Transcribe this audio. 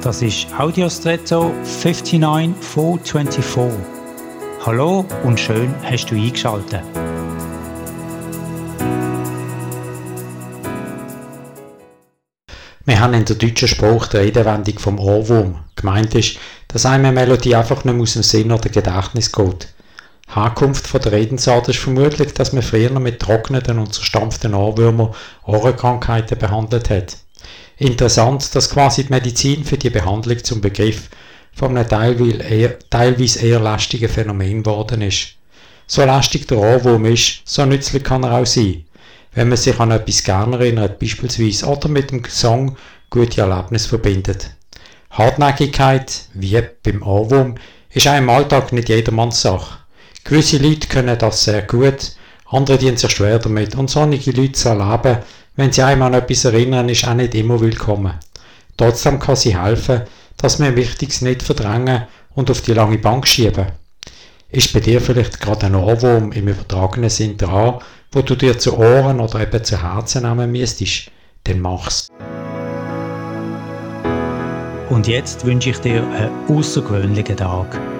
Das ist Audiostretto 59424. Hallo und schön hast du eingeschaltet. Wir haben in der deutschen Sprache die Redewendung vom Ohrwurm. Gemeint ist, dass eine Melodie einfach nicht aus dem Sinn oder Gedächtnis geht. Herkunft von der Redensart ist vermutlich, dass man früher mit trockneten und zerstampften Ohrwürmern Ohrenkrankheiten behandelt hat. Interessant, dass quasi die Medizin für die Behandlung zum Begriff von einem teilweise eher, lästigen Phänomen geworden ist. So lästig der Ohrwurm ist, so nützlich kann er auch sein. Wenn man sich an etwas gerne erinnert, beispielsweise, oder mit dem Song gute Erlebnisse verbindet. Hartnäckigkeit, wie beim Ohrwurm, ist auch im Alltag nicht jedermanns Sache. Gewisse Leute können das sehr gut, andere dienen sich schwer damit und solche Leute zu erleben, wenn sie einmal an etwas erinnern, ist auch nicht immer willkommen. Trotzdem kann sie helfen, dass wir Wichtiges nicht verdrängen und auf die lange Bank schieben. Ist bei dir vielleicht gerade ein Ohrwurm im übertragenen Sinn dran, wo du dir zu Ohren oder eben zu Herzen nehmen müsstest? Dann mach's. Und jetzt wünsche ich dir einen außergewöhnlichen Tag.